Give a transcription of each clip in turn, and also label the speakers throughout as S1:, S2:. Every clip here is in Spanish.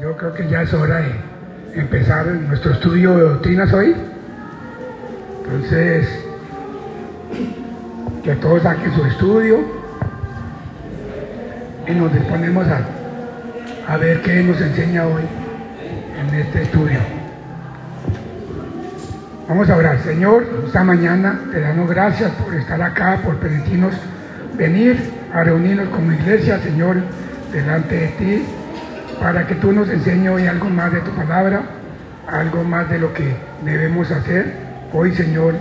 S1: Yo creo que ya es hora de empezar nuestro estudio de doctrinas hoy. Entonces, que todos saquen su estudio y nos disponemos a, a ver qué nos enseña hoy en este estudio. Vamos a orar. Señor, esta mañana te damos gracias por estar acá, por permitirnos venir a reunirnos como iglesia, Señor, delante de ti, para que tú nos enseñes hoy algo más de tu palabra, algo más de lo que debemos hacer. Hoy, Señor,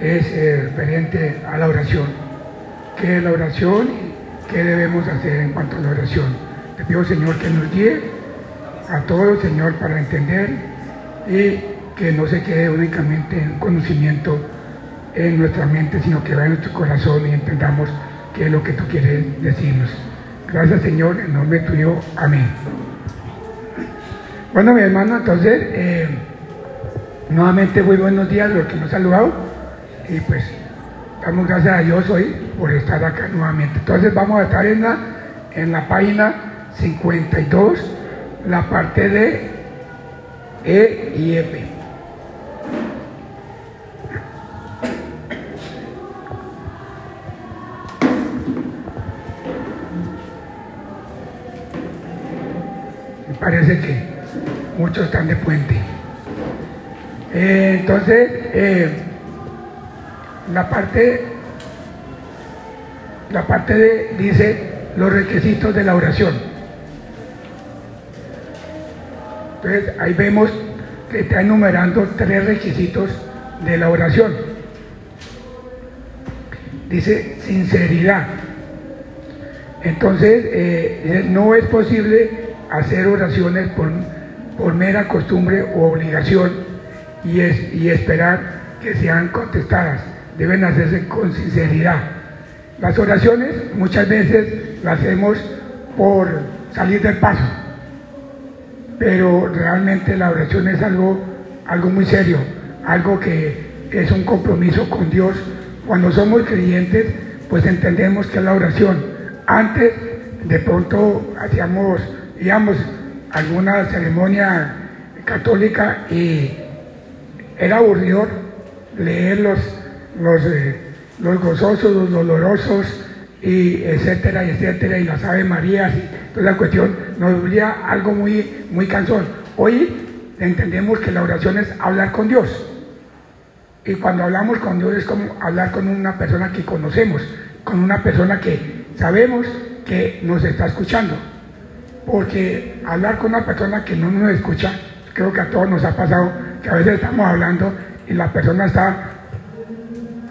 S1: es eh, referente a la oración. ¿Qué es la oración y qué debemos hacer en cuanto a la oración? Te pido, Señor, que nos guíe a todos, Señor, para entender y que no se quede únicamente en conocimiento en nuestra mente, sino que vaya en nuestro corazón y entendamos qué es lo que tú quieres decirnos. Gracias, Señor, en nombre tuyo. Amén. Bueno, mi hermano, entonces, eh, nuevamente muy buenos días, los que nos han saludado, y pues damos gracias a Dios hoy por estar acá nuevamente. Entonces vamos a estar en la, en la página 52, la parte de E y F. Parece que muchos están de puente. Eh, entonces, eh, la parte, la parte de, dice los requisitos de la oración. Entonces, ahí vemos que está enumerando tres requisitos de la oración. Dice sinceridad. Entonces, eh, no es posible hacer oraciones por, por mera costumbre o obligación y, es, y esperar que sean contestadas. Deben hacerse con sinceridad. Las oraciones muchas veces las hacemos por salir del paso, pero realmente la oración es algo, algo muy serio, algo que es un compromiso con Dios. Cuando somos creyentes, pues entendemos que la oración. Antes, de pronto, hacíamos digamos, alguna ceremonia católica y era aburrido leer los, los, eh, los gozosos, los dolorosos, y etcétera, etcétera, y las Ave Marías, y toda la cuestión, nos volvía algo muy, muy cansón. Hoy entendemos que la oración es hablar con Dios. Y cuando hablamos con Dios es como hablar con una persona que conocemos, con una persona que sabemos que nos está escuchando porque hablar con una persona que no nos escucha, creo que a todos nos ha pasado que a veces estamos hablando y la persona está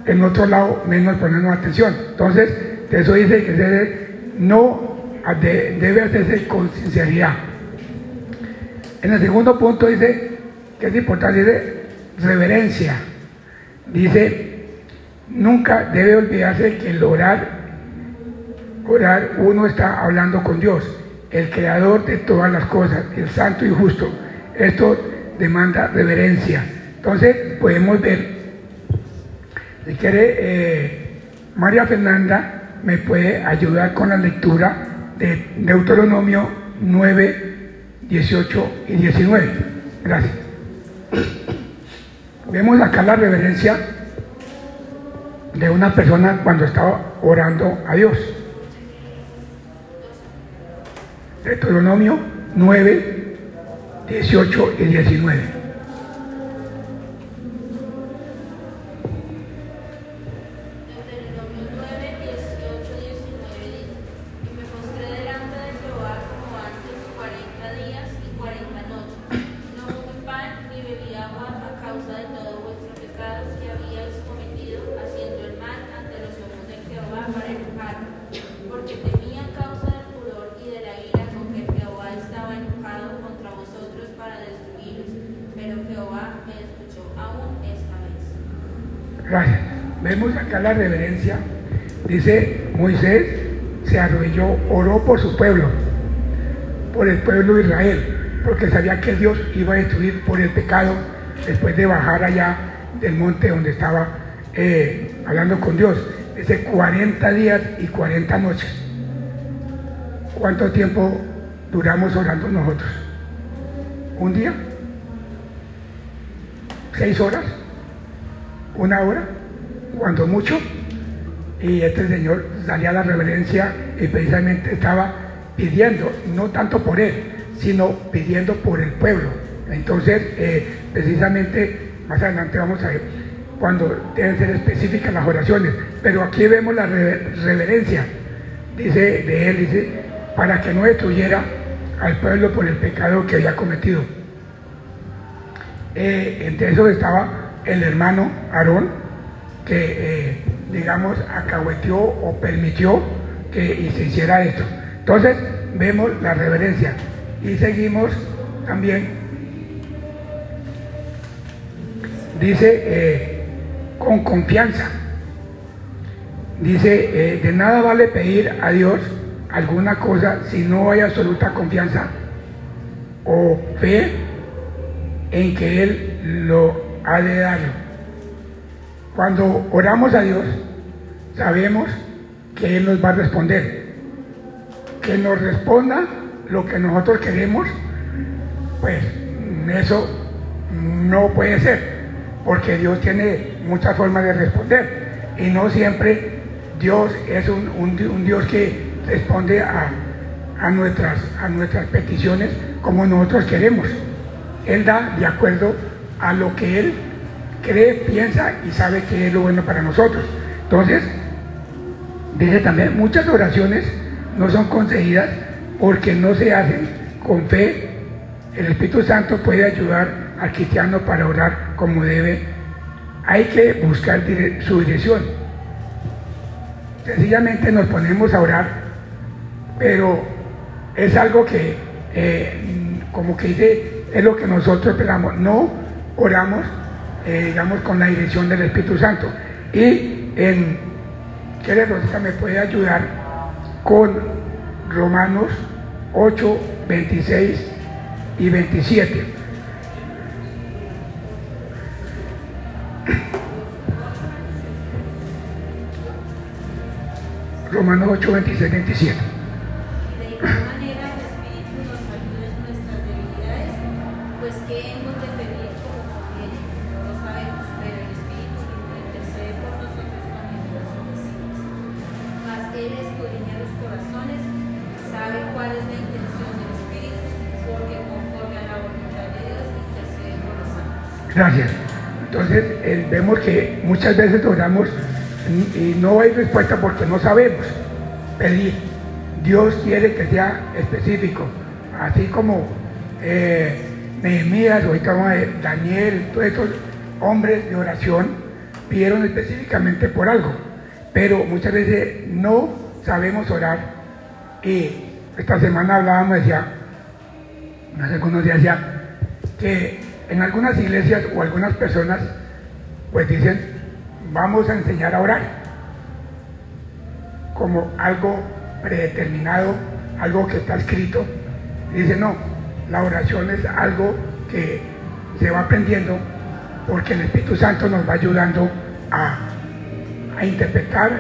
S1: en otro lado menos poniendo atención. Entonces, eso dice que debe, no debe hacerse con sinceridad. En el segundo punto dice que es importante, dice reverencia. Dice, nunca debe olvidarse que el orar, orar uno está hablando con Dios el creador de todas las cosas, el santo y justo. Esto demanda reverencia. Entonces podemos ver, si quiere, eh, María Fernanda me puede ayudar con la lectura de Deuteronomio 9, 18 y 19. Gracias. Vemos acá la reverencia de una persona cuando estaba orando a Dios. Deuteronomio 9, 18 y 19. Oró por su pueblo, por el pueblo de Israel, porque sabía que Dios iba a destruir por el pecado después de bajar allá del monte donde estaba eh, hablando con Dios. Dice 40 días y 40 noches. ¿Cuánto tiempo duramos orando nosotros? un día, seis horas, una hora, cuando mucho. Y este señor salía a la reverencia y precisamente estaba pidiendo, no tanto por él, sino pidiendo por el pueblo. Entonces, eh, precisamente, más adelante vamos a ver cuando deben ser específicas las oraciones, pero aquí vemos la reverencia, dice de él, dice, para que no destruyera al pueblo por el pecado que había cometido. Eh, entre eso estaba el hermano Aarón, que, eh, digamos, acahueteó o permitió que se hiciera esto. Entonces, vemos la reverencia y seguimos también, dice, eh, con confianza. Dice, de nada vale pedir a Dios alguna cosa si no hay absoluta confianza o fe en que Él lo ha de dar. Cuando oramos a Dios, sabemos que Él nos va a responder. Que nos responda lo que nosotros queremos, pues eso no puede ser, porque Dios tiene muchas formas de responder y no siempre Dios es un, Dios que responde a, nuestras, a nuestras peticiones como nosotros queremos. Él da de acuerdo a lo que Él cree, piensa y sabe que es lo bueno para nosotros. Entonces, dice también, muchas oraciones no son conseguidas porque no se hacen con fe. El Espíritu Santo puede ayudar al cristiano para orar como debe. Hay que buscar su dirección. Sencillamente nos ponemos a orar pero es algo que, eh, como que dice, es lo que nosotros esperamos. No oramos, eh, digamos, con la dirección del Espíritu Santo. Y en, ¿qué Rosita me puede ayudar con Romanos 8, 26 y 27? Romanos 8, 26, 27. Gracias. Entonces vemos que muchas veces oramos y no hay respuesta porque no sabemos pedir. Dios quiere que sea específico, así como eh, Nehemías, ahorita Daniel, todos estos hombres de oración pidieron específicamente por algo, pero muchas veces no sabemos orar. Y esta semana hablábamos, decía, hace algunos días ya, que en algunas iglesias o algunas personas pues dicen, vamos a enseñar a orar como algo predeterminado, algo que está escrito. dice, no, la oración es algo que se va aprendiendo porque el Espíritu Santo nos va ayudando a, a interpretar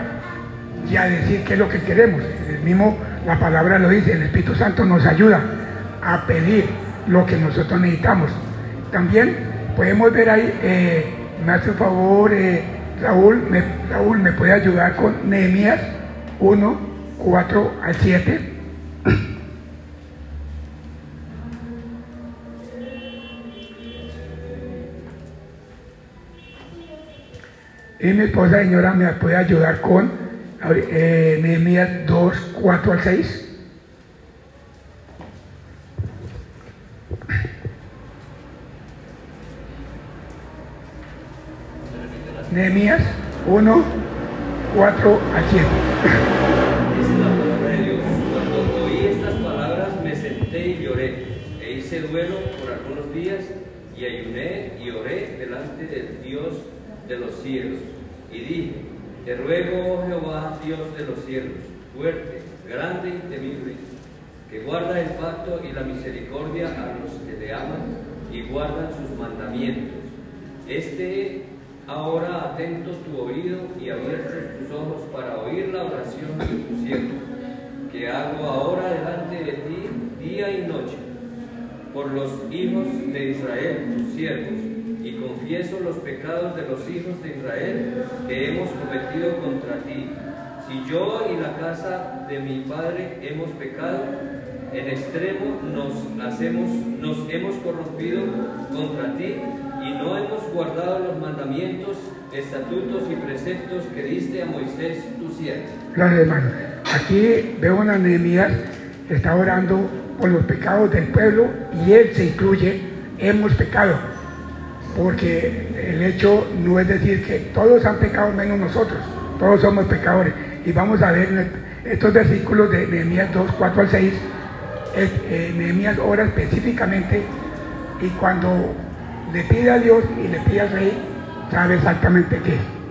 S1: y a decir qué es lo que queremos. El mismo, la palabra lo dice, el Espíritu Santo nos ayuda a pedir lo que nosotros necesitamos. También podemos ver ahí, eh, me hace un favor, eh, Raúl, me, Raúl, ¿me puede ayudar con Nehemías 1, 4 al 7? Y mi esposa señora me puede ayudar con eh, Nehemías 2, 4 al 6. Nehemías 1, 4 a 7.
S2: Es la palabra de Dios. Cuando oí estas palabras me senté y lloré, e hice duelo por algunos días, y ayuné y oré delante del Dios de los cielos. Y dije, te ruego, oh Jehová, Dios de los cielos, fuerte, grande y temible, que guarda el pacto y la misericordia a los que te aman y guardan sus mandamientos. Este Ahora atento tu oído y abiertos tus ojos para oír la oración de tu siervo, que hago ahora delante de ti día y noche, por los hijos de Israel, tus siervos, y confieso los pecados de los hijos de Israel que hemos cometido contra ti. Si yo y la casa de mi padre hemos pecado, en extremo nos hacemos, nos hemos corrompido contra ti no hemos guardado los mandamientos, estatutos y preceptos que diste a Moisés tu siervo.
S1: Gracias, hermano. Aquí veo una Nehemías que está orando por los pecados del pueblo y él se incluye, hemos pecado. Porque el hecho no es decir que todos han pecado menos nosotros, todos somos pecadores. Y vamos a ver estos versículos de Nehemías 2, 4 al 6. Eh, Nehemías ora específicamente y cuando le pide a Dios y le pide al rey, sabe exactamente qué.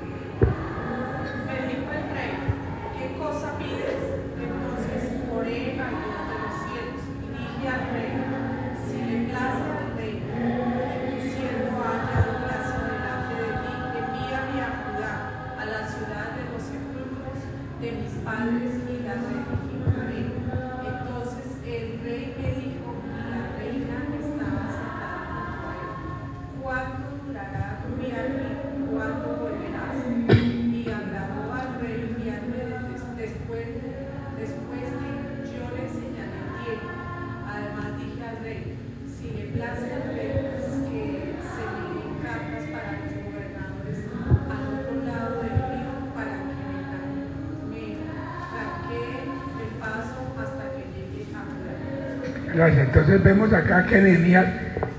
S3: Entonces
S1: vemos acá que Nehemías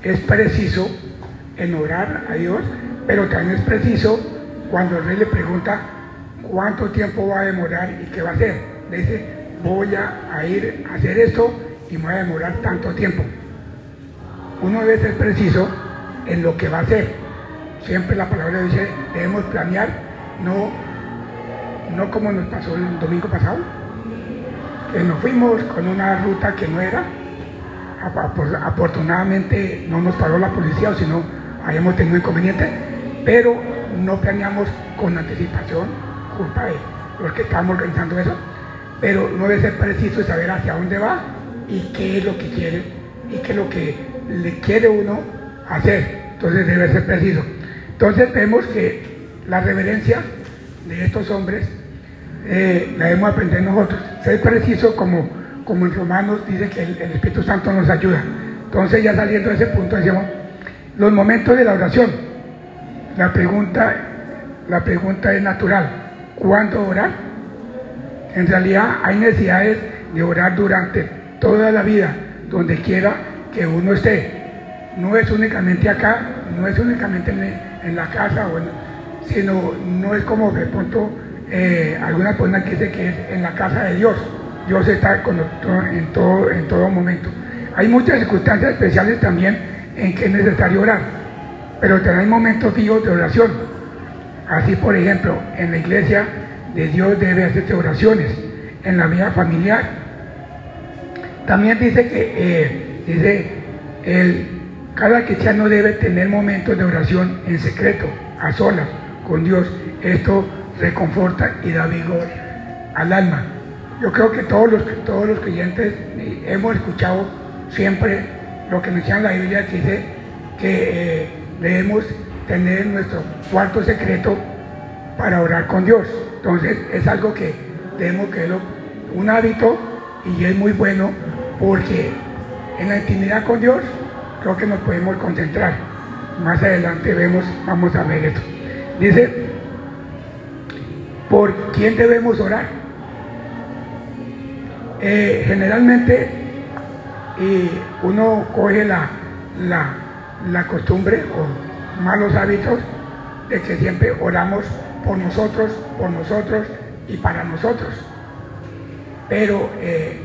S1: es preciso en orar a Dios, pero también es preciso cuando el rey le pregunta cuánto tiempo va a demorar y qué va a hacer. Le dice, voy a, a ir a hacer esto y me voy a demorar tanto tiempo. Uno debe ser preciso en lo que va a hacer. Siempre la palabra dice, debemos planear, no, no como nos pasó el domingo pasado, que nos fuimos con una ruta que no era. Apor- Afortunadamente no nos paró la policía, o si no, habíamos tenido inconvenientes, pero no planeamos con anticipación, culpa de los que estamos organizando eso, pero no debe ser preciso saber hacia dónde va y qué es lo que quiere y qué es lo que le quiere uno hacer. Entonces debe ser preciso. Entonces vemos que la reverencia de estos hombres eh, la debemos aprender nosotros. Ser preciso como, como en Romanos dice que el, Espíritu Santo nos ayuda. Entonces ya saliendo de ese punto decimos, los momentos de la oración. La pregunta, la pregunta es natural. ¿Cuándo orar? En realidad hay necesidades de orar durante toda la vida, donde quiera que uno esté. No es únicamente acá, no es únicamente en, la casa, sino no es como de pronto eh, alguna persona que dice que es en la casa de Dios. Dios está con nosotros en todo, en todo momento. Hay muchas circunstancias especiales también en que es necesario orar, pero también hay momentos fijos de oración. Así, por ejemplo, en la iglesia de Dios debe hacerse oraciones, en la vida familiar. También dice que eh, dice el, cada cristiano debe tener momentos de oración en secreto, a solas, con Dios. Esto reconforta y da vigor al alma. Yo creo que todos los, todos los creyentes eh, hemos escuchado siempre lo que enseña la Biblia dice que eh, debemos tener nuestro cuarto secreto para orar con Dios. Entonces es algo que debemos creerlo un hábito y es muy bueno porque en la intimidad con Dios creo que nos podemos concentrar. Más adelante vemos, vamos a ver esto. Dice, ¿por quién debemos orar? Eh, generalmente uno coge la, la, costumbre o malos hábitos de que siempre oramos por nosotros, por nosotros y para nosotros. Pero eh,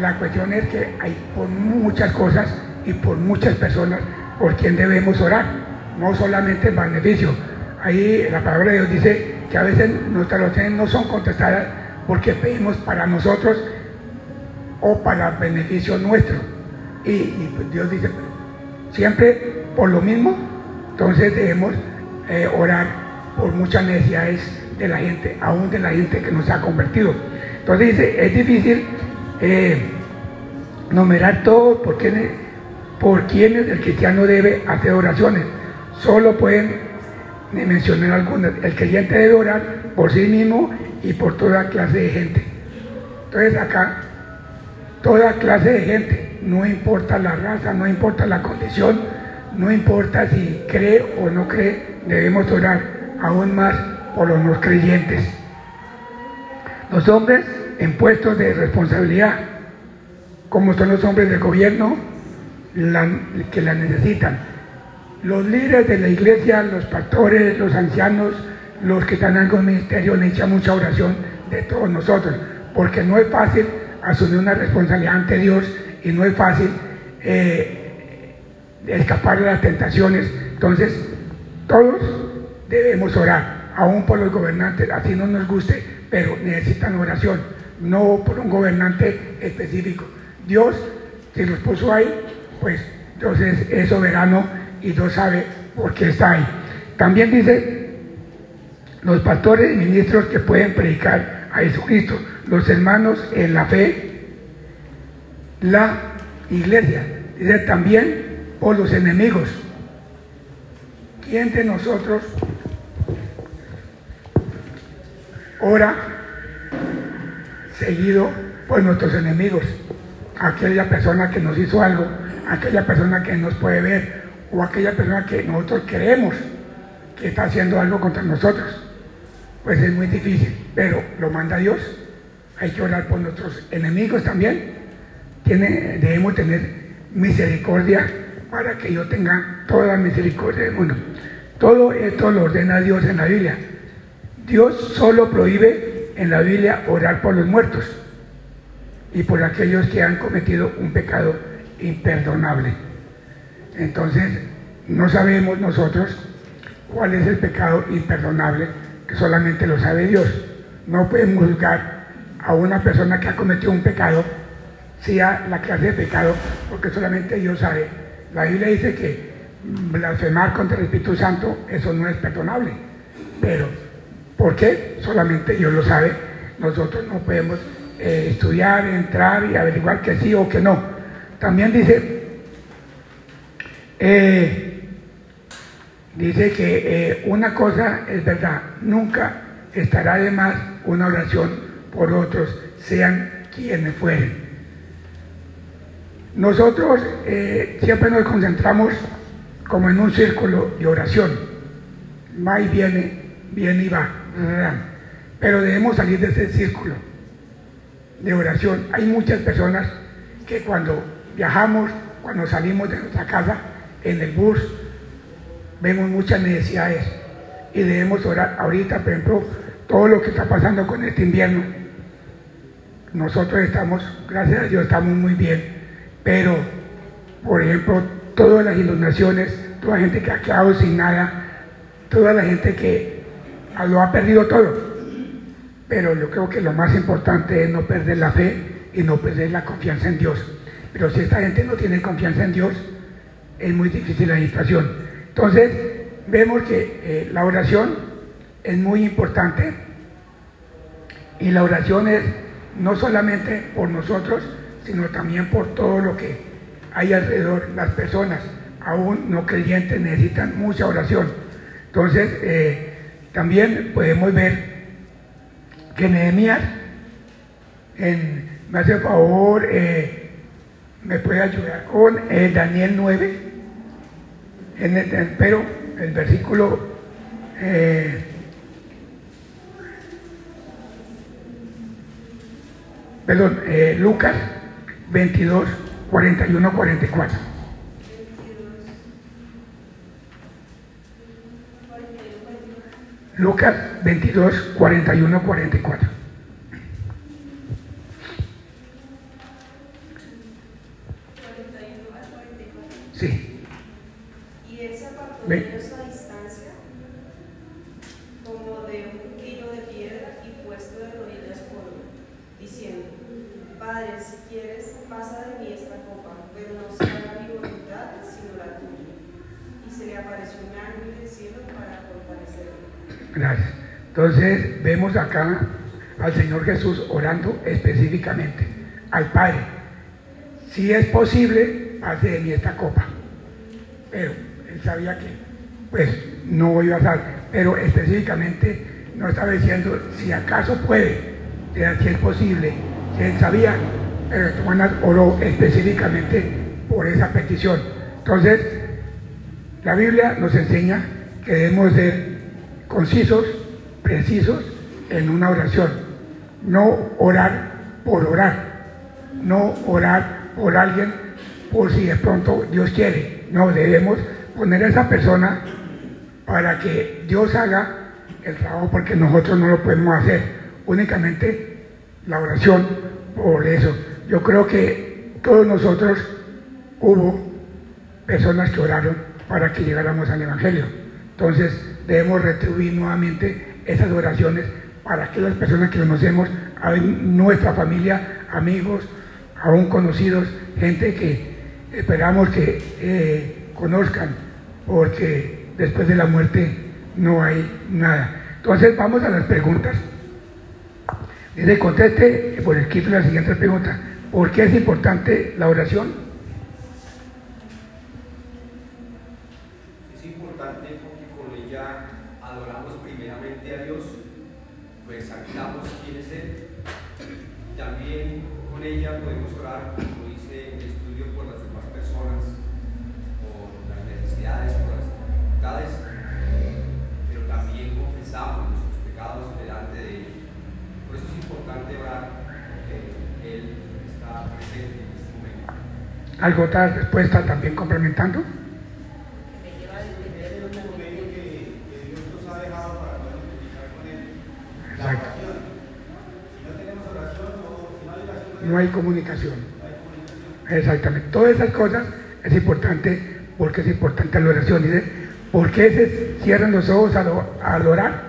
S1: la cuestión es que hay por muchas cosas y por muchas personas por quien debemos orar, no solamente en beneficio. Ahí la palabra de Dios dice que a veces nuestras oraciones no son contestadas porque pedimos para nosotros o para beneficio nuestro. Y, pues Dios dice, siempre por lo mismo, entonces debemos eh, orar por muchas necesidades de la gente, aún de la gente que nos ha convertido. Entonces dice, es difícil eh, numerar todo porque por quienes el cristiano debe hacer oraciones. Solo pueden mencionar algunas. El creyente debe orar por sí mismo y por toda clase de gente. Entonces acá, toda clase de gente, no importa la raza, no importa la condición, no importa si cree o no cree, debemos orar aún más por los no creyentes. Los hombres en puestos de responsabilidad, como son los hombres del gobierno, que la necesitan. Los líderes de la iglesia, los pastores, los ancianos, los que están en algún ministerio, necesitan mucha oración de todos nosotros, porque no es fácil asumir una responsabilidad ante Dios y no es fácil eh, escapar de las tentaciones. Entonces, todos debemos orar, aún por los gobernantes, así no nos guste, pero necesitan oración, no por un gobernante específico. Dios, si los puso ahí, pues entonces es soberano y Dios sabe por qué está ahí. También dice los pastores y ministros que pueden predicar a Jesucristo, los hermanos en la fe, la iglesia. Dice también por los enemigos. ¿Quién de nosotros ora seguido por nuestros enemigos? Aquella persona que nos hizo algo, aquella persona que nos puede ver o aquella persona que nosotros creemos que está haciendo algo contra nosotros. Pues es muy difícil, pero lo manda Dios. Hay que orar por nuestros enemigos también. Tiene, debemos tener misericordia para que yo tenga toda la misericordia del mundo. Todo esto lo ordena Dios en la Biblia. Dios solo prohíbe en la Biblia orar por los muertos y por aquellos que han cometido un pecado imperdonable. Entonces, no sabemos nosotros cuál es el pecado imperdonable, que solamente lo sabe Dios. No podemos juzgar a una persona que ha cometido un pecado, sea la clase de pecado, porque solamente Dios sabe. La Biblia dice que blasfemar contra el Espíritu Santo, eso no es perdonable. Pero, ¿por qué? Solamente Dios lo sabe. Nosotros no podemos eh, estudiar, entrar y averiguar que sí o que no. También dice, eh, dice que eh, una cosa es verdad, nunca estará de más una oración por otros, sean quienes fueren. Nosotros siempre nos concentramos como en un círculo de oración, va y viene, viene y va, pero debemos salir de ese círculo de oración. Hay muchas personas que cuando viajamos, cuando salimos de nuestra casa, en el bus, vemos muchas necesidades y debemos orar. Ahorita, por ejemplo, todo lo que está pasando con este invierno, nosotros estamos, gracias a Dios, estamos muy bien, pero, por ejemplo, todas las inundaciones, toda la gente que ha quedado sin nada, toda la gente que lo ha perdido todo. Pero yo creo que lo más importante es no perder la fe y no perder la confianza en Dios. Pero si esta gente no tiene confianza en Dios, es muy difícil la situación. Entonces, vemos que eh, la oración es muy importante y la oración es no solamente por nosotros, sino también por todo lo que hay alrededor. Las personas, aún no creyentes, necesitan mucha oración. Entonces, eh, también podemos ver que Nehemías, me hace favor, eh, me puede ayudar con eh, Daniel 9, en el, pero el versículo eh, perdón, Lucas 22, 41, 44. Lucas 22, 41, 44. Sí. Ve.
S4: de ellos a distancia, como de un kilo de piedra y puesto de rodillas por uno, diciendo, Padre, si quieres, pasa de mí esta copa, pero no se haga mi voluntad, sino la tuya. Y se le apareció un ángel del cielo para fortalecerlo.
S1: Gracias. Entonces vemos acá al Señor Jesús orando específicamente al Padre. Si es posible, pase de mí esta copa. Pero él sabía que pues no iba a pasar, pero específicamente no estaba diciendo si acaso puede, si es posible, si él sabía, Juan oró específicamente por esa petición. Entonces, la Biblia nos enseña que debemos ser concisos, precisos en una oración, no orar por orar, no orar por alguien por si de pronto Dios quiere, no, debemos poner a esa persona para que Dios haga el trabajo porque nosotros no lo podemos hacer, únicamente la oración por eso. Yo creo que todos nosotros hubo personas que oraron para que llegáramos al Evangelio. Entonces debemos retribuir nuevamente esas oraciones para que las personas que conocemos, a nuestra familia, amigos, aún conocidos, gente que esperamos que eh, conozcan, porque después de la muerte no hay nada. Entonces vamos a las preguntas. Dice, conteste por escrito la siguiente pregunta. ¿Por qué es importante la oración?
S5: Es importante porque con ella adoramos primeramente a Dios, pues exaltamos quién es Él. También con ella podemos orar,
S1: ¿Algo otra respuesta también complementando? Exacto.
S6: no hay
S1: comunicación. Exactamente. Todas esas cosas es importante porque es importante la oración. Dice, ¿por qué se cierran los ojos al, al orar?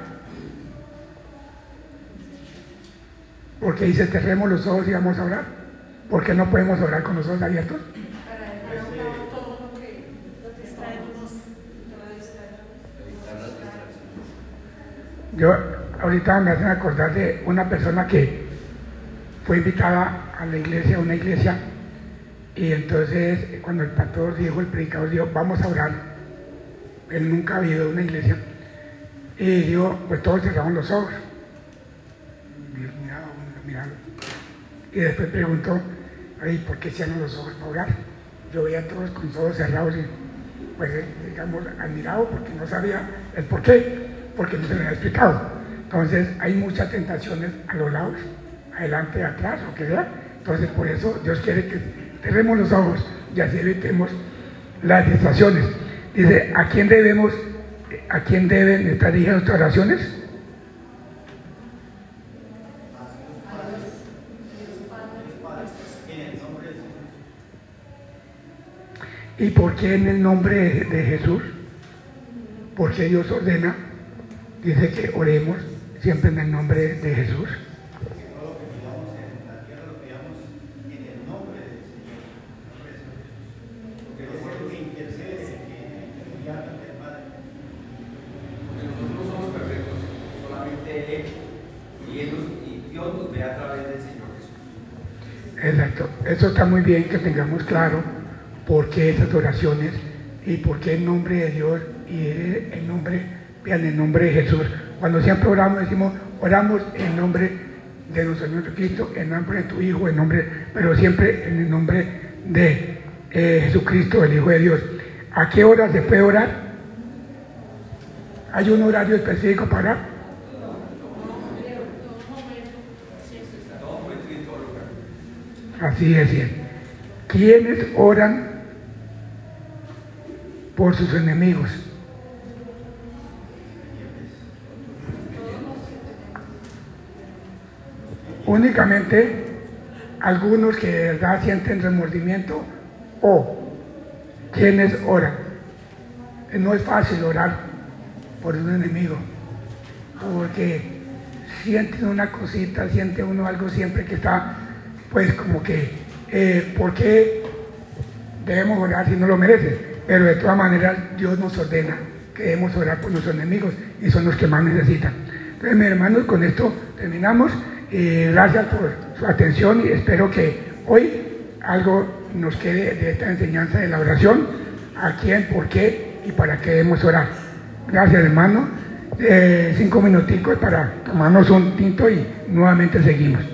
S1: Porque dice, cerremos los ojos y vamos a orar. ¿Por qué no podemos orar con los ojos abiertos?
S3: Para dejar a un lado todo lo que está en unos
S2: Evitar las distracciones.
S1: Yo ahorita me hacen acordar de una persona que fue invitada a la iglesia, a una iglesia, y entonces cuando el pastor dijo, el predicador dijo, vamos a orar, él nunca había ido a una iglesia, y dijo, pues todos cerramos los ojos. Y después preguntó, ay, ¿por qué cierran los ojos para orar? Yo veía a todos con ojos cerrados y pues digamos admirado porque no sabía el por qué, porque no se me había explicado. Entonces hay muchas tentaciones a los lados, adelante, atrás, lo que sea. Entonces por eso Dios quiere que cerremos los ojos y así evitemos las distracciones. Dice, ¿a quién debemos, a quién deben estar dirigidas nuestras oraciones? ¿Y por qué en el nombre de Jesús? Porque Dios ordena, dice que oremos siempre en el nombre de Jesús. Exacto. Eso está muy bien que tengamos claro por qué esas oraciones y por qué el nombre de Dios y el nombre, vean, el nombre de Jesús. Cuando siempre oramos, decimos, oramos en nombre de nuestro Señor Jesucristo, en nombre de tu Hijo, en nombre, pero siempre en el nombre de eh, Jesucristo, el Hijo de Dios. ¿A qué hora se puede orar? ¿Hay un horario específico para?
S5: En en.
S1: Así es, bien. ¿Quiénes oran por sus enemigos? Únicamente algunos que de verdad sienten remordimiento o quienes oran. No es fácil orar por un enemigo, porque sienten una cosita, siente uno algo siempre que está, pues como que, eh, ¿por qué debemos orar si no lo merece? Pero de todas maneras Dios nos ordena que debemos orar por nuestros enemigos y son los que más necesitan. Entonces, mis hermanos, con esto terminamos. Eh, gracias por su atención y espero que hoy algo nos quede de esta enseñanza de la oración, a quién, por qué y para qué debemos orar. Gracias, hermano. Eh, cinco minuticos para tomarnos un tinto y nuevamente seguimos.